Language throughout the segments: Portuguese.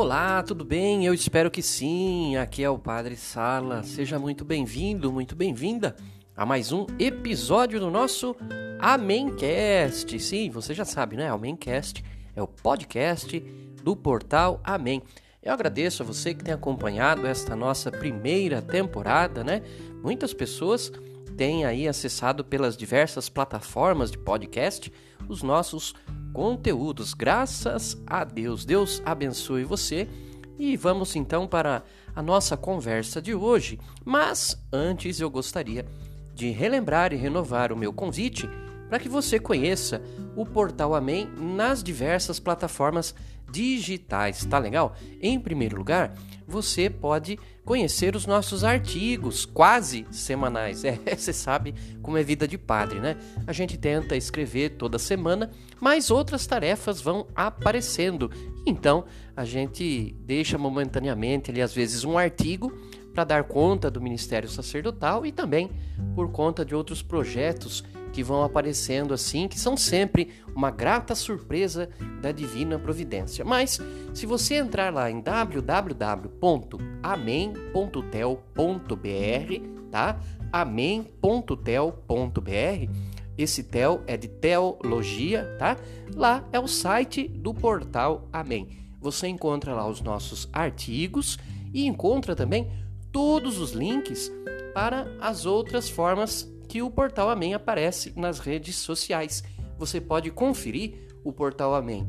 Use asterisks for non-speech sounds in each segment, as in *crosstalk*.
Olá, tudo bem? Eu espero que sim. Aqui é o Padre Sala. Seja muito bem-vindo, muito bem-vinda a mais um episódio do nosso Amémcast. Sim, você já sabe, né? Amémcast é o podcast do portal Amém. Eu agradeço a você que tem acompanhado esta nossa primeira temporada, né? Muitas pessoas têm aí acessado pelas diversas plataformas de podcast os nossos conteúdos. Graças a Deus. Deus abençoe você. E vamos então para a nossa conversa de hoje. Mas antes eu gostaria de relembrar e renovar o meu convite para que você conheça o Portal Amém nas diversas plataformas digitais, tá legal? Em primeiro lugar, você pode conhecer os nossos artigos quase semanais. *laughs* É, você sabe como é vida de padre, né? A gente tenta escrever toda semana, mas outras tarefas vão aparecendo. Então, a gente deixa momentaneamente ali às vezes um artigo para dar conta do ministério sacerdotal e também por conta de outros projetos que vão aparecendo assim, que são sempre uma grata surpresa da divina providência. Mas se você entrar lá em www.amém.tel.br, tá? amém.tel.br, esse tel é de teologia, tá? Lá é o site do portal Amém. Você encontra lá os nossos artigos e encontra também todos os links para as outras formas que o Portal Amém aparece nas redes sociais. Você pode conferir o Portal Amém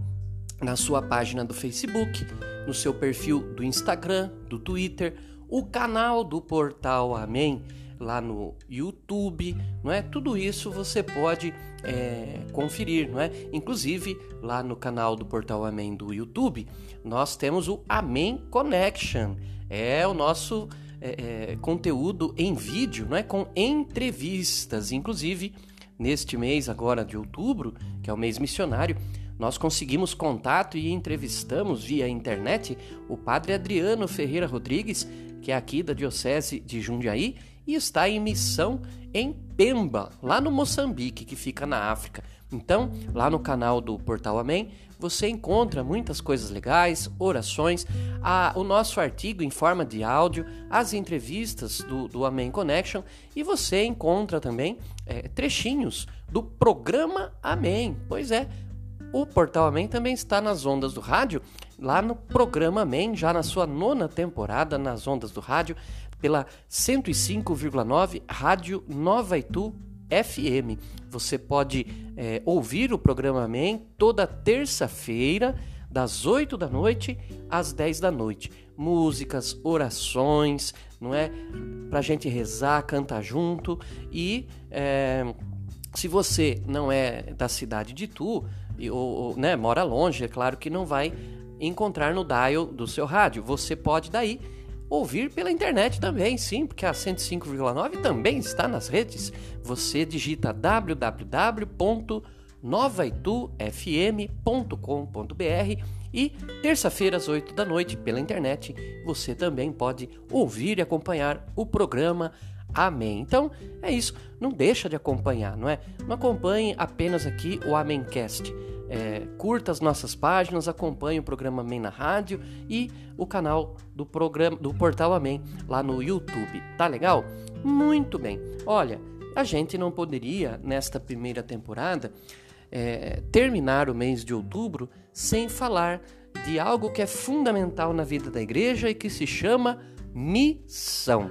na sua página do Facebook, no seu perfil do Instagram, do Twitter, o canal do Portal Amém lá no YouTube, não é? Tudo isso você pode é, conferir, não é? Inclusive lá no canal do Portal Amém do YouTube, nós temos o Amém Connection, é o nosso é, é, conteúdo em vídeo, não é? com entrevistas. Inclusive, neste mês agora de outubro, que é o mês missionário, nós conseguimos contato e entrevistamos via internet o padre Adriano Ferreira Rodrigues, que é aqui da Diocese de Jundiaí e está em missão em Pemba, lá no Moçambique, que fica na África. Então, lá no canal do Portal Amém, você encontra muitas coisas legais, orações, a, o nosso artigo em forma de áudio, as entrevistas do, do Amém Connection e você encontra também é, trechinhos do programa Amém. Pois é, o Portal Amém também está nas ondas do rádio, lá no programa Amém, já na sua nona temporada nas ondas do rádio, pela 105,9 Rádio Nova Itu FM. Você pode é, ouvir o programa Amém toda terça-feira, das 8 da noite às 10 da noite. Músicas, orações, não é? Pra gente rezar, cantar junto. E é, se você não é da cidade de Tu, ou, né, mora longe, é claro que não vai encontrar no dial do seu rádio. Você pode daí ouvir pela internet também, sim, porque a 105,9 também está nas redes. Você digita www.novaitufm.com.br e terça-feira às 8 da noite pela internet você também pode ouvir e acompanhar o programa Amém. Então é isso, não deixa de acompanhar, não é? Não acompanhe apenas aqui o Amémcast é, curta as nossas páginas, acompanhe o programa Amém na rádio e o canal do programa do Portal Amém lá no YouTube. Tá legal? Muito bem. Olha, a gente não poderia nesta primeira temporada é, terminar o mês de outubro sem falar de algo que é fundamental na vida da igreja e que se chama missão.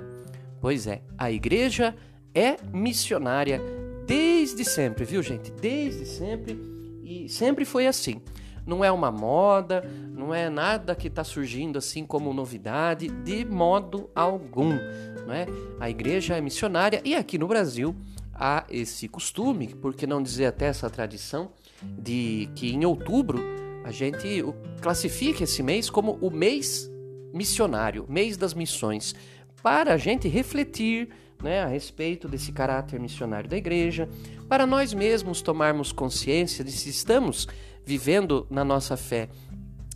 Pois é, a igreja é missionária desde sempre, viu, gente? Desde sempre e sempre foi assim. Não é uma moda, não é nada que está surgindo assim como novidade, de modo algum. Não é? A igreja é missionária e aqui no Brasil há esse costume, por que não dizer até essa tradição, de que em outubro a gente classifica esse mês como o mês missionário, mês das missões, para a gente refletir né, a respeito desse caráter missionário da igreja, para nós mesmos tomarmos consciência de se estamos vivendo na nossa fé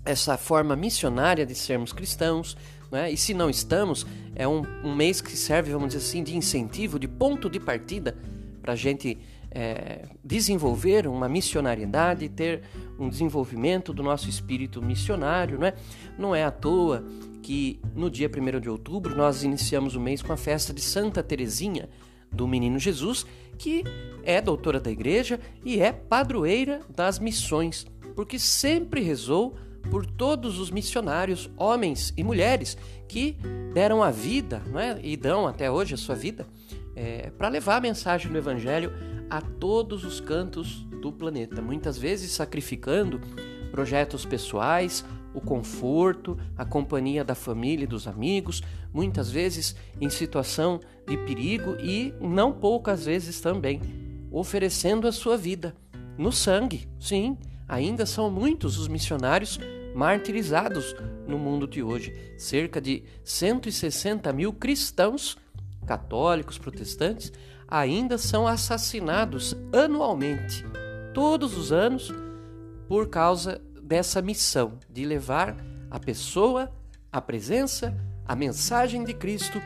essa forma missionária de sermos cristãos, né? e se não estamos, é um, um mês que serve, vamos dizer assim, de incentivo, de ponto de partida para a gente é, desenvolver uma missionariedade, ter um desenvolvimento do nosso espírito missionário, não é? Não é à toa que no dia 1 de outubro nós iniciamos o mês com a festa de Santa Teresinha do Menino Jesus, que é doutora da igreja e é padroeira das missões, porque sempre rezou por todos os missionários, homens e mulheres, que deram a vida, não é? e dão até hoje a sua vida, é, para levar a mensagem do Evangelho a todos os cantos do planeta, muitas vezes sacrificando projetos pessoais, o conforto, a companhia da família e dos amigos, muitas vezes em situação de perigo e não poucas vezes também oferecendo a sua vida no sangue. Sim, ainda são muitos os missionários martirizados no mundo de hoje. Cerca de 160 mil cristãos, católicos, protestantes, ainda são assassinados anualmente, todos os anos, por causa dessa missão de levar a pessoa, a presença, a mensagem de Cristo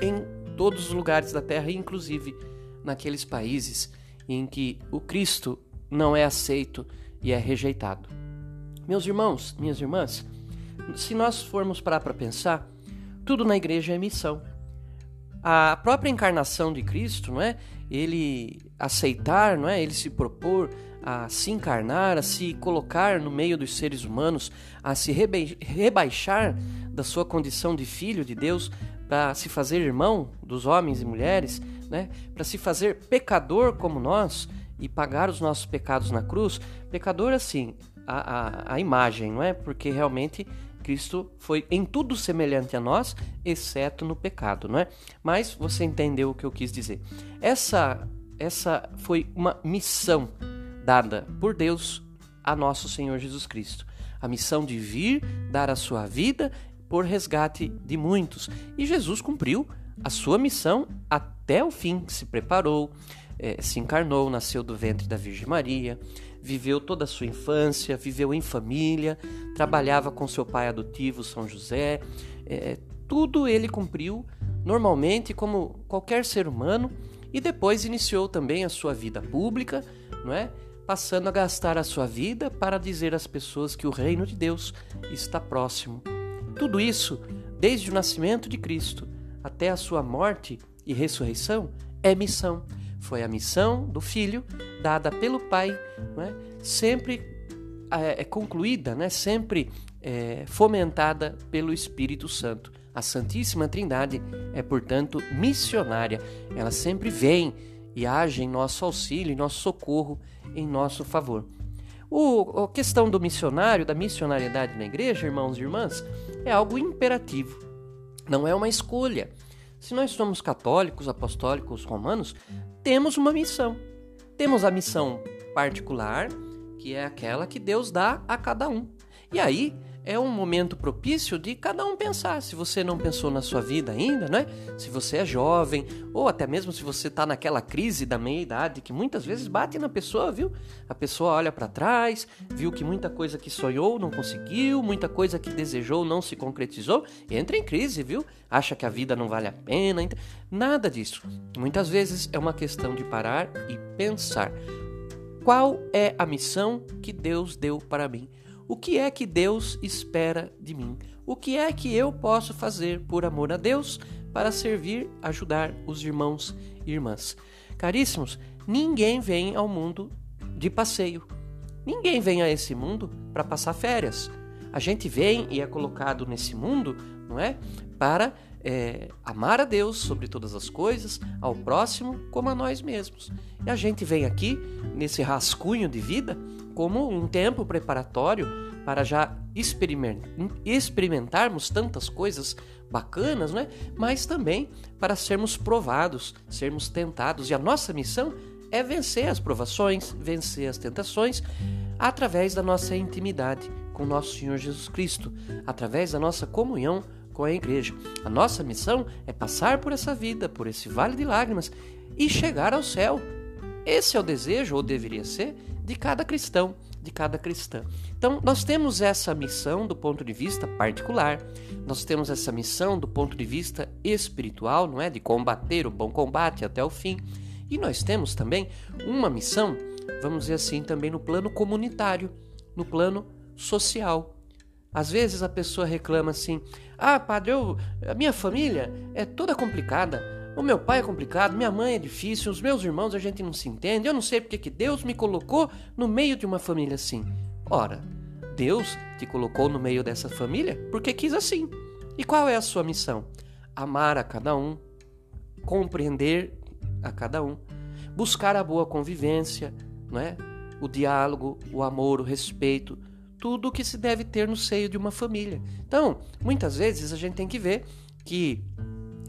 em todos os lugares da terra, inclusive naqueles países em que o Cristo não é aceito e é rejeitado. Meus irmãos, minhas irmãs, se nós formos parar para pensar, tudo na igreja é missão a própria encarnação de Cristo, não é? Ele aceitar, não é? Ele se propor a se encarnar, a se colocar no meio dos seres humanos, a se rebaixar da sua condição de filho de Deus para se fazer irmão dos homens e mulheres, né? Para se fazer pecador como nós e pagar os nossos pecados na cruz. Pecador assim, a, a, a imagem, não é? Porque realmente Cristo foi em tudo semelhante a nós, exceto no pecado, não é? Mas você entendeu o que eu quis dizer. Essa essa foi uma missão dada por Deus a nosso Senhor Jesus Cristo. A missão de vir dar a sua vida por resgate de muitos. E Jesus cumpriu a sua missão até o fim, se preparou, eh, se encarnou, nasceu do ventre da Virgem Maria, viveu toda a sua infância, viveu em família, trabalhava com seu pai adotivo, São José. É, tudo ele cumpriu normalmente, como qualquer ser humano, e depois iniciou também a sua vida pública, não é? Passando a gastar a sua vida para dizer às pessoas que o reino de Deus está próximo. Tudo isso, desde o nascimento de Cristo até a sua morte e ressurreição, é missão foi a missão do filho dada pelo pai, é? sempre é, é, concluída, né? sempre é, fomentada pelo Espírito Santo. A Santíssima Trindade é, portanto, missionária. Ela sempre vem e age em nosso auxílio, em nosso socorro, em nosso favor. O, a questão do missionário, da missionariedade na igreja, irmãos e irmãs, é algo imperativo, não é uma escolha. Se nós somos católicos, apostólicos, romanos, temos uma missão. Temos a missão particular, que é aquela que Deus dá a cada um. E aí é um momento propício de cada um pensar. Se você não pensou na sua vida ainda, né? Se você é jovem, ou até mesmo se você está naquela crise da meia-idade que muitas vezes bate na pessoa, viu? A pessoa olha para trás, viu que muita coisa que sonhou não conseguiu, muita coisa que desejou não se concretizou, entra em crise, viu? Acha que a vida não vale a pena. Nada disso. Muitas vezes é uma questão de parar e pensar. Qual é a missão que Deus deu para mim? O que é que Deus espera de mim? O que é que eu posso fazer por amor a Deus para servir, ajudar os irmãos e irmãs? Caríssimos, ninguém vem ao mundo de passeio. Ninguém vem a esse mundo para passar férias. A gente vem e é colocado nesse mundo, não é? Para é, amar a Deus sobre todas as coisas, ao próximo como a nós mesmos. E a gente vem aqui nesse rascunho de vida como um tempo preparatório para já experimentarmos tantas coisas bacanas, né? mas também para sermos provados, sermos tentados. E a nossa missão é vencer as provações, vencer as tentações, através da nossa intimidade com nosso Senhor Jesus Cristo, através da nossa comunhão com a igreja. A nossa missão é passar por essa vida, por esse vale de lágrimas e chegar ao céu. Esse é o desejo, ou deveria ser, de cada cristão, de cada cristã. Então, nós temos essa missão do ponto de vista particular, nós temos essa missão do ponto de vista espiritual, não é? De combater o bom combate até o fim. E nós temos também uma missão, vamos dizer assim, também no plano comunitário, no plano social. Às vezes a pessoa reclama assim: "Ah, padre, eu, a minha família é toda complicada. O meu pai é complicado, minha mãe é difícil, os meus irmãos a gente não se entende. Eu não sei porque que Deus me colocou no meio de uma família assim." Ora, Deus te colocou no meio dessa família porque quis assim. E qual é a sua missão? Amar a cada um, compreender a cada um, buscar a boa convivência, não é? o diálogo, o amor, o respeito, tudo o que se deve ter no seio de uma família. Então, muitas vezes a gente tem que ver que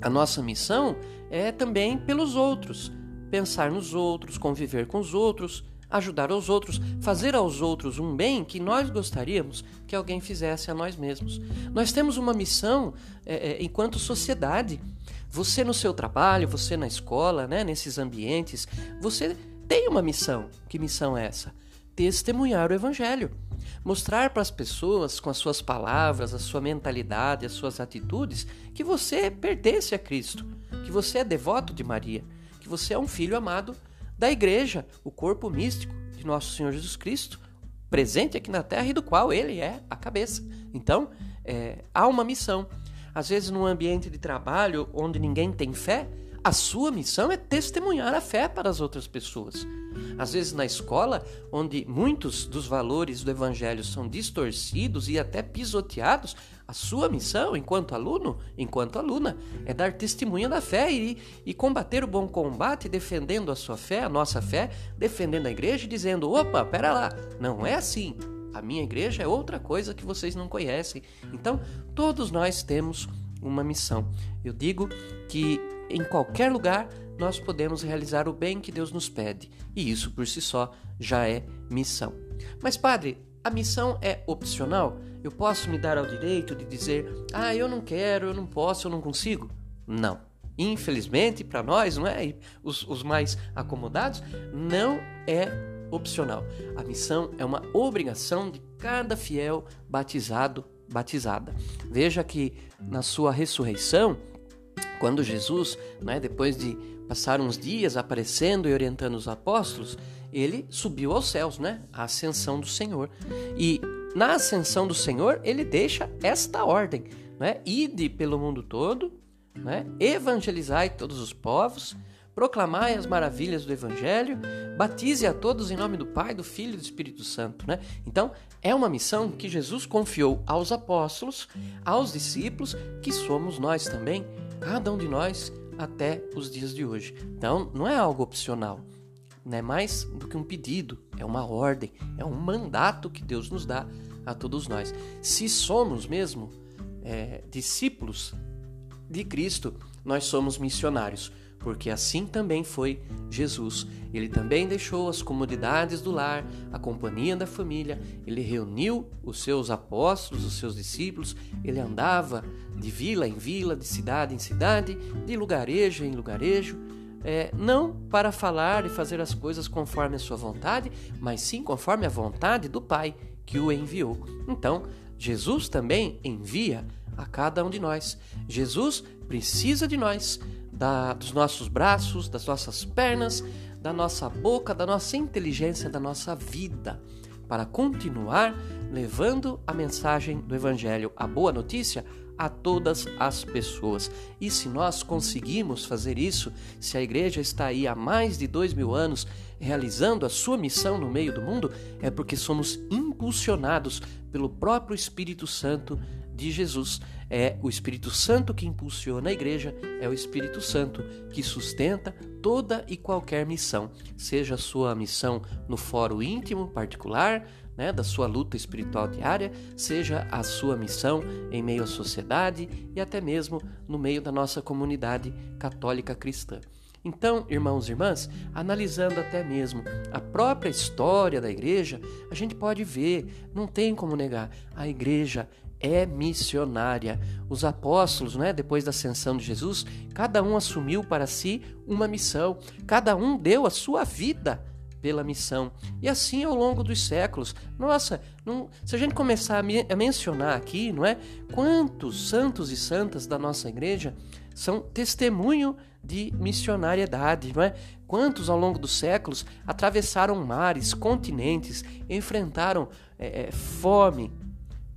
a nossa missão é também pelos outros, pensar nos outros, conviver com os outros, ajudar os outros, fazer aos outros um bem que nós gostaríamos que alguém fizesse a nós mesmos. Nós temos uma missão é, é, enquanto sociedade. Você no seu trabalho, você na escola, né, nesses ambientes, você tem uma missão. Que missão é essa? Testemunhar o Evangelho. Mostrar para as pessoas, com as suas palavras, a sua mentalidade, as suas atitudes, que você pertence a Cristo, que você é devoto de Maria, que você é um filho amado da igreja, o corpo místico de nosso Senhor Jesus Cristo, presente aqui na terra e do qual ele é a cabeça. Então, é, há uma missão. Às vezes, num ambiente de trabalho onde ninguém tem fé, a sua missão é testemunhar a fé para as outras pessoas. Às vezes, na escola, onde muitos dos valores do Evangelho são distorcidos e até pisoteados, a sua missão, enquanto aluno, enquanto aluna, é dar testemunha da fé e, e combater o bom combate, defendendo a sua fé, a nossa fé, defendendo a igreja e dizendo: opa, pera lá, não é assim. A minha igreja é outra coisa que vocês não conhecem. Então, todos nós temos uma missão. Eu digo que em qualquer lugar nós podemos realizar o bem que Deus nos pede, e isso por si só já é missão. Mas, padre, a missão é opcional? Eu posso me dar ao direito de dizer, ah, eu não quero, eu não posso, eu não consigo? Não. Infelizmente, para nós, não é? Os, os mais acomodados, não é opcional. A missão é uma obrigação de cada fiel batizado, batizada. Veja que na sua ressurreição, quando Jesus, né, depois de passar uns dias aparecendo e orientando os apóstolos, ele subiu aos céus, né? A ascensão do Senhor. E na ascensão do Senhor, ele deixa esta ordem, né? Ide pelo mundo todo, né? Evangelizai todos os povos, proclamai as maravilhas do evangelho, batize a todos em nome do Pai, do Filho e do Espírito Santo, né? Então, é uma missão que Jesus confiou aos apóstolos, aos discípulos, que somos nós também, cada um de nós até os dias de hoje. Então, não é algo opcional não é mais do que um pedido, é uma ordem, é um mandato que Deus nos dá a todos nós. Se somos mesmo é, discípulos de Cristo, nós somos missionários, porque assim também foi Jesus. Ele também deixou as comodidades do lar, a companhia da família, ele reuniu os seus apóstolos, os seus discípulos, ele andava de vila em vila, de cidade em cidade, de lugarejo em lugarejo é, não para falar e fazer as coisas conforme a sua vontade, mas sim conforme a vontade do Pai que o enviou. Então, Jesus também envia a cada um de nós. Jesus precisa de nós, da, dos nossos braços, das nossas pernas, da nossa boca, da nossa inteligência, da nossa vida, para continuar levando a mensagem do Evangelho, a boa notícia, a todas as pessoas. E se nós conseguimos fazer isso, se a igreja está aí há mais de dois mil anos realizando a sua missão no meio do mundo, é porque somos impulsionados pelo próprio Espírito Santo de Jesus. É o Espírito Santo que impulsiona a igreja, é o Espírito Santo que sustenta toda e qualquer missão, seja a sua missão no fórum íntimo particular, né, da sua luta espiritual diária, seja a sua missão em meio à sociedade e até mesmo no meio da nossa comunidade católica cristã. Então, irmãos e irmãs, analisando até mesmo a própria história da igreja, a gente pode ver, não tem como negar, a igreja é missionária. Os apóstolos, né, depois da ascensão de Jesus, cada um assumiu para si uma missão, cada um deu a sua vida pela missão. E assim ao longo dos séculos. Nossa, não, se a gente começar a, me, a mencionar aqui, não é? Quantos santos e santas da nossa igreja são testemunho de missionariedade, não é? Quantos ao longo dos séculos atravessaram mares, continentes, enfrentaram é, é, fome,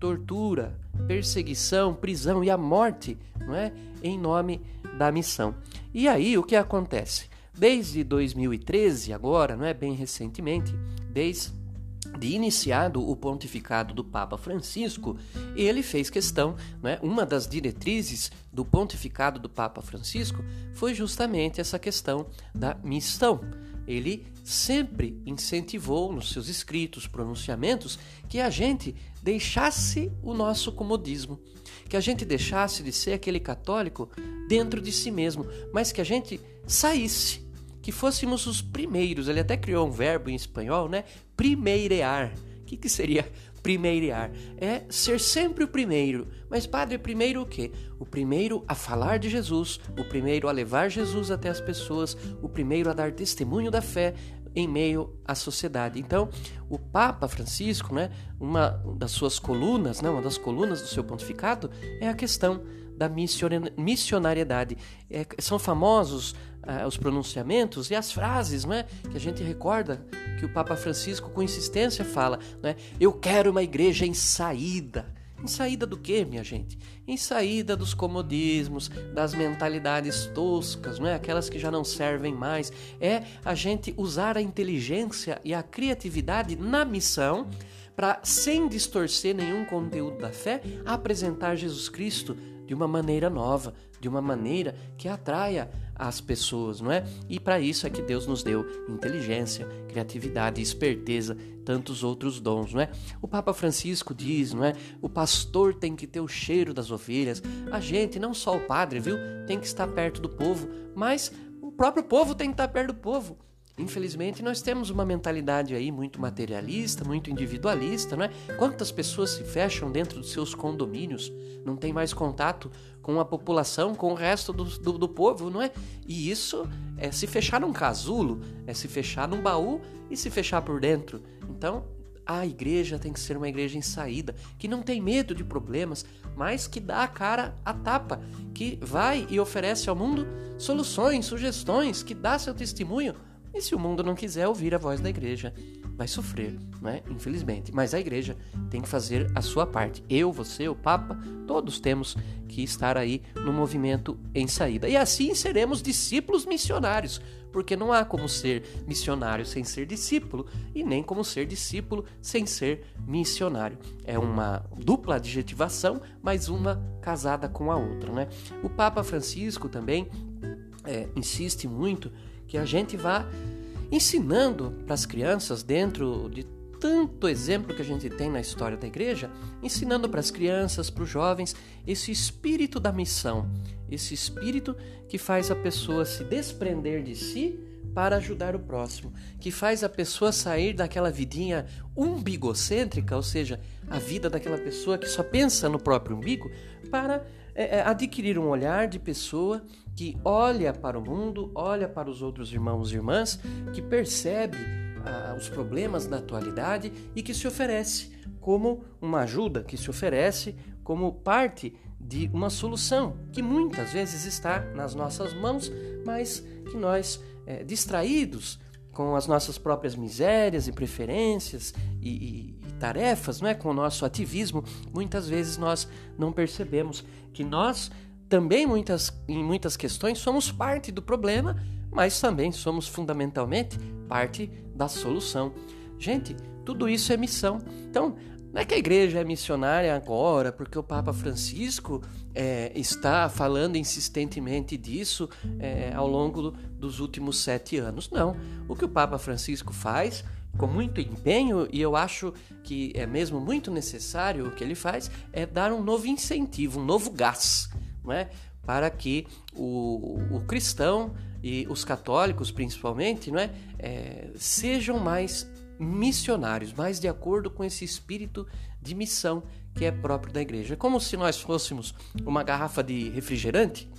tortura, perseguição, prisão e a morte, não é? Em nome da missão. E aí o que acontece? Desde 2013, agora, não é bem recentemente, desde de iniciado o pontificado do Papa Francisco, ele fez questão, né, uma das diretrizes do pontificado do Papa Francisco foi justamente essa questão da missão. Ele sempre incentivou nos seus escritos, pronunciamentos, que a gente deixasse o nosso comodismo, que a gente deixasse de ser aquele católico dentro de si mesmo, mas que a gente saísse que fôssemos os primeiros. Ele até criou um verbo em espanhol, né? Primeirear. O que, que seria primeirear? É ser sempre o primeiro. Mas, padre, primeiro o quê? O primeiro a falar de Jesus, o primeiro a levar Jesus até as pessoas, o primeiro a dar testemunho da fé em meio à sociedade. Então, o Papa Francisco, né, uma das suas colunas, né, uma das colunas do seu pontificado é a questão da missionariedade. É, são famosos uh, os pronunciamentos e as frases né, que a gente recorda que o Papa Francisco, com insistência, fala: né, Eu quero uma igreja em saída. Em saída do que, minha gente? Em saída dos comodismos, das mentalidades toscas, não é? Aquelas que já não servem mais. É a gente usar a inteligência e a criatividade na missão para, sem distorcer nenhum conteúdo da fé, apresentar Jesus Cristo de uma maneira nova, de uma maneira que atraia as pessoas, não é? E para isso é que Deus nos deu inteligência, criatividade, esperteza, tantos outros dons, não é? O Papa Francisco diz, não é? O pastor tem que ter o cheiro das ovelhas. A gente, não só o padre, viu? Tem que estar perto do povo, mas o próprio povo tem que estar perto do povo. Infelizmente, nós temos uma mentalidade aí muito materialista, muito individualista, não é? Quantas pessoas se fecham dentro dos seus condomínios, não tem mais contato com a população, com o resto do, do, do povo, não é? E isso é se fechar num casulo, é se fechar num baú e se fechar por dentro. Então, a igreja tem que ser uma igreja em saída, que não tem medo de problemas, mas que dá a cara a tapa, que vai e oferece ao mundo soluções, sugestões, que dá seu testemunho e se o mundo não quiser ouvir a voz da igreja, vai sofrer, né? infelizmente. Mas a igreja tem que fazer a sua parte. Eu, você, o Papa, todos temos que estar aí no movimento em saída. E assim seremos discípulos missionários, porque não há como ser missionário sem ser discípulo e nem como ser discípulo sem ser missionário. É uma dupla adjetivação, mas uma casada com a outra. Né? O Papa Francisco também é, insiste muito que a gente vá ensinando para as crianças dentro de tanto exemplo que a gente tem na história da igreja, ensinando para as crianças, para os jovens, esse espírito da missão, esse espírito que faz a pessoa se desprender de si para ajudar o próximo, que faz a pessoa sair daquela vidinha umbigocêntrica, ou seja, a vida daquela pessoa que só pensa no próprio umbigo, para é, é, adquirir um olhar de pessoa que olha para o mundo, olha para os outros irmãos e irmãs, que percebe ah, os problemas da atualidade e que se oferece como uma ajuda, que se oferece como parte de uma solução que muitas vezes está nas nossas mãos, mas que nós, é, distraídos com as nossas próprias misérias e preferências e, e, tarefas, não é, com o nosso ativismo, muitas vezes nós não percebemos que nós também muitas, em muitas questões somos parte do problema, mas também somos fundamentalmente parte da solução. Gente, tudo isso é missão. Então, não é que a igreja é missionária agora, porque o Papa Francisco é, está falando insistentemente disso é, ao longo do, dos últimos sete anos. Não. O que o Papa Francisco faz com muito empenho, e eu acho que é mesmo muito necessário o que ele faz, é dar um novo incentivo, um novo gás não é? para que o, o cristão e os católicos, principalmente, não é? é? sejam mais missionários, mais de acordo com esse espírito de missão que é próprio da igreja. É como se nós fôssemos uma garrafa de refrigerante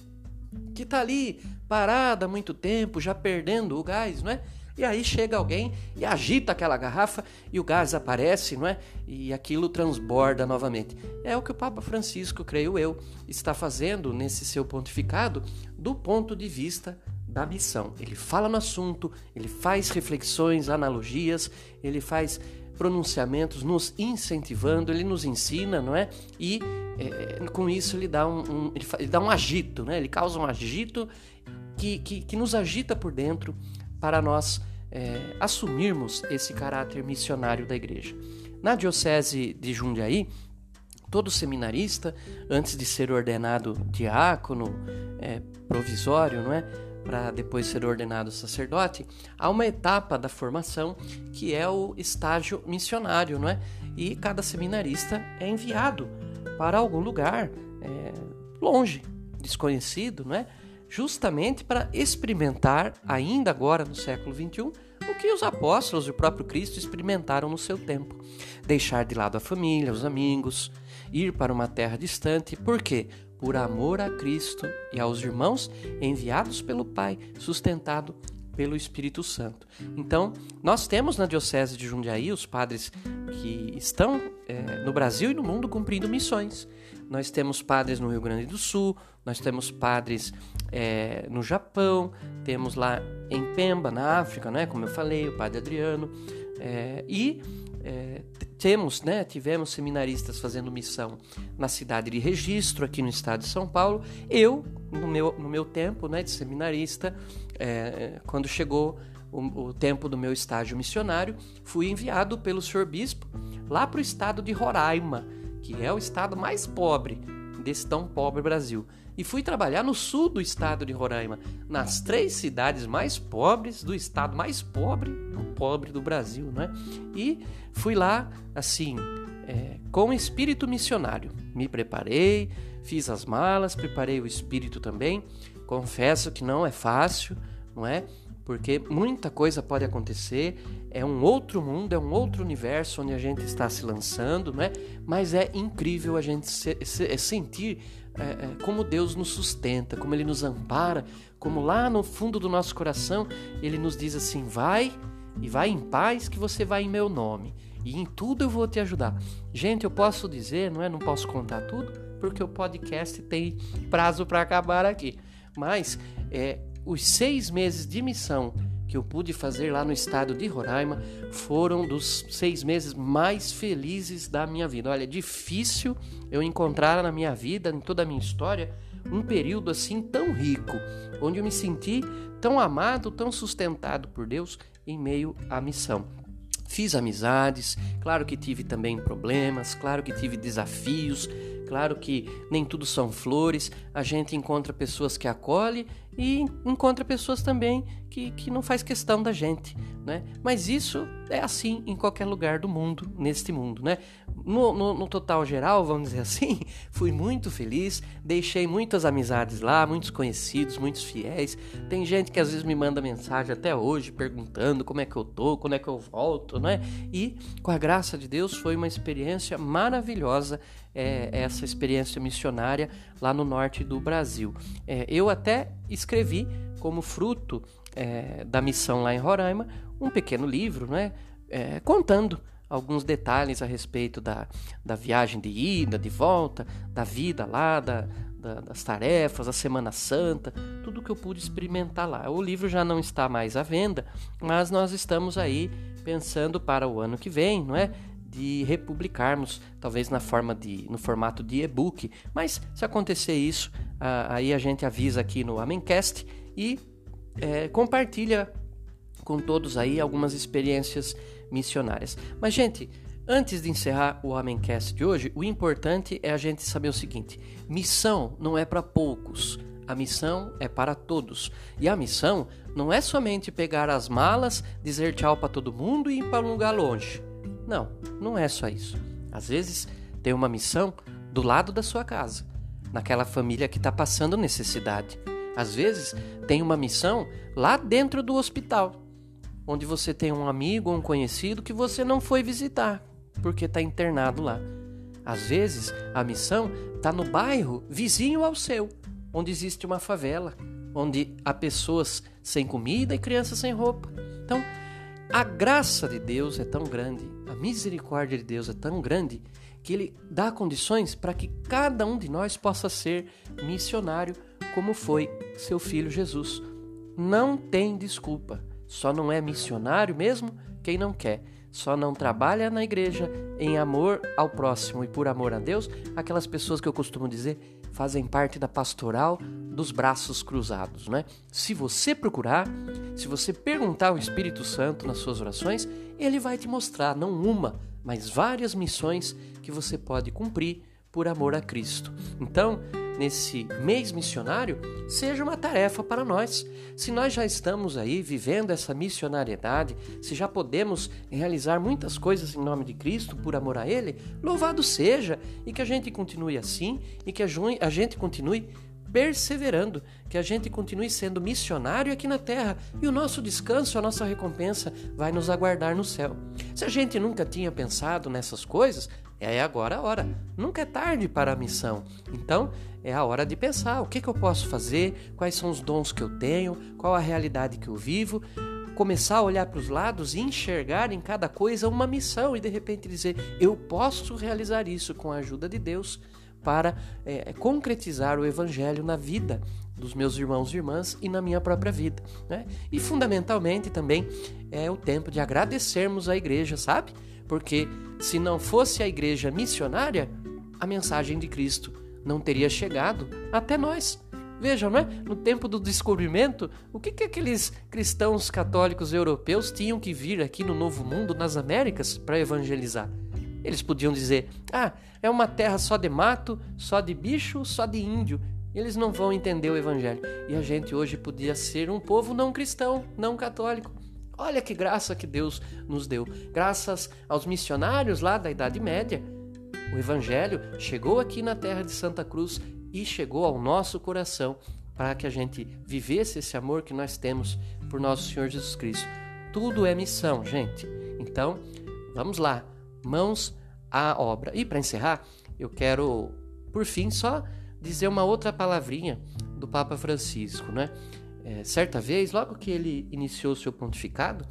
que está ali parada há muito tempo, já perdendo o gás, não é? E aí chega alguém e agita aquela garrafa e o gás aparece, não é? E aquilo transborda novamente. É o que o Papa Francisco, creio eu, está fazendo nesse seu pontificado do ponto de vista da missão. Ele fala no assunto, ele faz reflexões, analogias, ele faz pronunciamentos nos incentivando, ele nos ensina, não é? E é, com isso ele dá um, um ele, ele, dá um agito, né? Ele causa um agito que, que, que nos agita por dentro para nós é, assumirmos esse caráter missionário da igreja. Na diocese de Jundiaí, todo seminarista, antes de ser ordenado diácono é, provisório, não é? para depois ser ordenado sacerdote, há uma etapa da formação que é o estágio missionário, não é? E cada seminarista é enviado para algum lugar é, longe, desconhecido, não é? Justamente para experimentar, ainda agora no século XXI, o que os apóstolos e o próprio Cristo experimentaram no seu tempo. Deixar de lado a família, os amigos, ir para uma terra distante. Por quê? por amor a Cristo e aos irmãos enviados pelo Pai, sustentado pelo Espírito Santo. Então, nós temos na Diocese de Jundiaí os padres que estão é, no Brasil e no mundo cumprindo missões. Nós temos padres no Rio Grande do Sul, nós temos padres é, no Japão, temos lá em Pemba, na África, né, como eu falei, o padre Adriano, é, e é, temos, né, tivemos seminaristas fazendo missão na cidade de Registro, aqui no estado de São Paulo. Eu, no meu, no meu tempo né, de seminarista, é, quando chegou o, o, tempo do meu estágio missionário, fui enviado pelo senhor bispo lá para o estado de Roraima, que é o estado mais pobre desse tão pobre Brasil. E fui trabalhar no sul do estado de Roraima, nas três cidades mais pobres do estado mais pobre do pobre do Brasil, né? E fui lá, assim, é, com espírito missionário. Me preparei, fiz as malas, preparei o espírito também. Confesso que não é fácil, não é? Porque muita coisa pode acontecer, é um outro mundo, é um outro universo onde a gente está se lançando, não é? Mas é incrível a gente se, se, sentir é, é, como Deus nos sustenta, como Ele nos ampara, como lá no fundo do nosso coração Ele nos diz assim: vai e vai em paz, que você vai em meu nome, e em tudo eu vou te ajudar. Gente, eu posso dizer, não é? Não posso contar tudo, porque o podcast tem prazo para acabar aqui, mas é, os seis meses de missão que eu pude fazer lá no estado de Roraima foram dos seis meses mais felizes da minha vida. Olha, é difícil eu encontrar na minha vida, em toda a minha história, um período assim tão rico, onde eu me senti tão amado, tão sustentado por Deus em meio à missão. Fiz amizades, claro que tive também problemas, claro que tive desafios, claro que nem tudo são flores, a gente encontra pessoas que acolhem e encontra pessoas também que, que não faz questão da gente, né? Mas isso é assim em qualquer lugar do mundo, neste mundo, né? No, no, no, total geral, vamos dizer assim, *laughs* fui muito feliz, deixei muitas amizades lá, muitos conhecidos, muitos fiéis. Tem gente que às vezes me manda mensagem até hoje perguntando como é que eu tô, quando é que eu volto, né? E com a graça de Deus foi uma experiência maravilhosa é, essa experiência missionária lá no norte do Brasil. É, eu até escrevi como fruto é, da missão lá em Roraima um pequeno livro, né, é, contando alguns detalhes a respeito da, da viagem de ida, de volta, da vida lá, da, da, das tarefas, a Semana Santa, tudo que eu pude experimentar lá. O livro já não está mais à venda, mas nós estamos aí pensando para o ano que vem, não é? De republicarmos, talvez na forma de, no formato de e-book. Mas se acontecer isso, aí a gente avisa aqui no Amencast e é, compartilha com todos aí algumas experiências missionárias. Mas gente, antes de encerrar o Amencast de hoje, o importante é a gente saber o seguinte: missão não é para poucos. A missão é para todos. E a missão não é somente pegar as malas, dizer tchau para todo mundo e ir para um lugar longe. Não, não é só isso. Às vezes tem uma missão do lado da sua casa, naquela família que está passando necessidade. Às vezes tem uma missão lá dentro do hospital, onde você tem um amigo ou um conhecido que você não foi visitar porque está internado lá. Às vezes a missão está no bairro vizinho ao seu, onde existe uma favela, onde há pessoas sem comida e crianças sem roupa. Então, a graça de Deus é tão grande, a misericórdia de Deus é tão grande, que Ele dá condições para que cada um de nós possa ser missionário, como foi seu filho Jesus. Não tem desculpa, só não é missionário mesmo quem não quer só não trabalha na igreja em amor ao próximo e por amor a Deus, aquelas pessoas que eu costumo dizer fazem parte da pastoral dos braços cruzados, né? Se você procurar, se você perguntar ao Espírito Santo nas suas orações, ele vai te mostrar não uma, mas várias missões que você pode cumprir por amor a Cristo. Então, nesse mês missionário seja uma tarefa para nós. Se nós já estamos aí vivendo essa missionariedade, se já podemos realizar muitas coisas em nome de Cristo por amor a Ele, louvado seja e que a gente continue assim e que a gente continue perseverando, que a gente continue sendo missionário aqui na terra e o nosso descanso, a nossa recompensa vai nos aguardar no céu. Se a gente nunca tinha pensado nessas coisas, é agora a hora. Nunca é tarde para a missão. Então, é a hora de pensar o que, que eu posso fazer, quais são os dons que eu tenho, qual a realidade que eu vivo. Começar a olhar para os lados e enxergar em cada coisa uma missão e de repente dizer: eu posso realizar isso com a ajuda de Deus para é, concretizar o Evangelho na vida dos meus irmãos e irmãs e na minha própria vida. Né? E fundamentalmente também é o tempo de agradecermos a igreja, sabe? Porque se não fosse a igreja missionária, a mensagem de Cristo não teria chegado até nós. Vejam, não é? No tempo do descobrimento, o que, que aqueles cristãos católicos europeus tinham que vir aqui no Novo Mundo, nas Américas, para evangelizar? Eles podiam dizer: ah, é uma terra só de mato, só de bicho, só de índio. Eles não vão entender o evangelho. E a gente hoje podia ser um povo não cristão, não católico. Olha que graça que Deus nos deu. Graças aos missionários lá da Idade Média, o Evangelho chegou aqui na terra de Santa Cruz e chegou ao nosso coração para que a gente vivesse esse amor que nós temos por nosso Senhor Jesus Cristo. Tudo é missão, gente. Então, vamos lá, mãos à obra. E para encerrar, eu quero, por fim, só dizer uma outra palavrinha do Papa Francisco, né? É, certa vez, logo que ele iniciou o seu pontificado,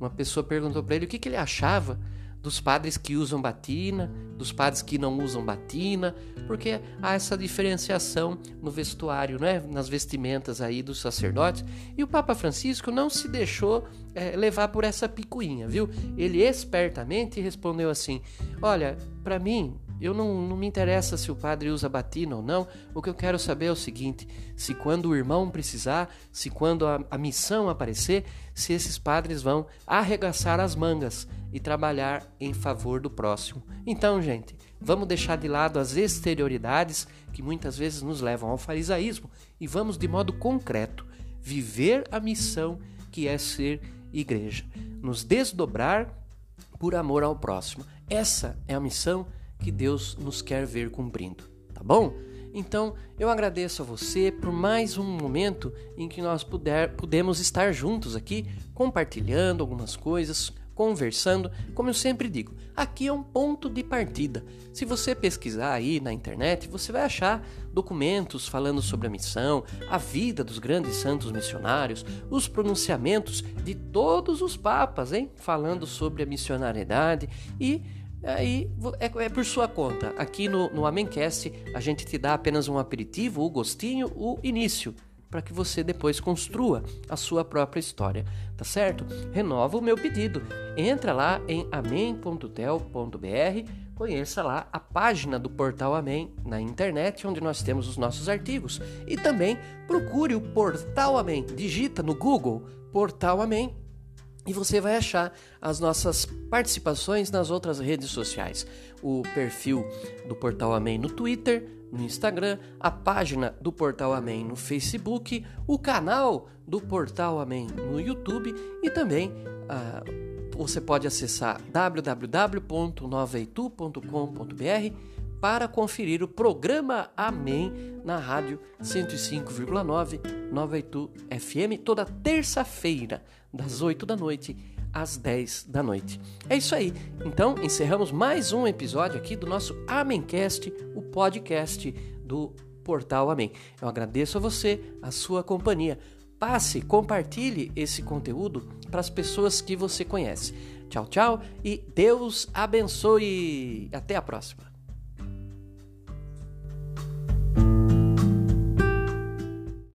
uma pessoa perguntou para ele o que, que ele achava dos padres que usam batina, dos padres que não usam batina, porque há essa diferenciação no vestuário, né? nas vestimentas aí dos sacerdotes. E o Papa Francisco não se deixou é, levar por essa picuinha, viu? Ele espertamente respondeu assim: Olha, para mim eu não, não me interessa se o padre usa batina ou não. O que eu quero saber é o seguinte: se quando o irmão precisar, se quando a, a missão aparecer, se esses padres vão arregaçar as mangas e trabalhar em favor do próximo. Então, gente, vamos deixar de lado as exterioridades que muitas vezes nos levam ao farisaísmo e vamos, de modo concreto, viver a missão que é ser igreja, nos desdobrar por amor ao próximo. Essa é a missão que Deus nos quer ver cumprindo, tá bom? Então, eu agradeço a você por mais um momento em que nós puder, pudemos estar juntos aqui, compartilhando algumas coisas, conversando. Como eu sempre digo, aqui é um ponto de partida. Se você pesquisar aí na internet, você vai achar documentos falando sobre a missão, a vida dos grandes santos missionários, os pronunciamentos de todos os papas, hein? Falando sobre a missionariedade e Aí é, é, por sua conta. Aqui no, no Amencast a gente te dá apenas um aperitivo, o gostinho, o início, para que você depois construa a sua própria história, tá certo? Renova o meu pedido. Entra lá em amém.tel.br, conheça lá a página do Portal Amém na internet, onde nós temos os nossos artigos. E também procure o Portal Amém. Digita no Google Portal Amém e você vai achar as nossas participações nas outras redes sociais. O perfil do Portal Amém no Twitter, no Instagram, a página do Portal Amém no Facebook, o canal do Portal Amém no YouTube e também uh, você pode acessar www.noveitu.com.br para conferir o programa Amém na rádio 105,9 Nova Itu FM toda terça-feira, das 8 da noite às 10 da noite. É isso aí. Então, encerramos mais um episódio aqui do nosso Amencast, o podcast do Portal Amém. Eu agradeço a você, a sua companhia. passe, compartilhe esse conteúdo para as pessoas que você conhece. Tchau, tchau e Deus abençoe. Até a próxima.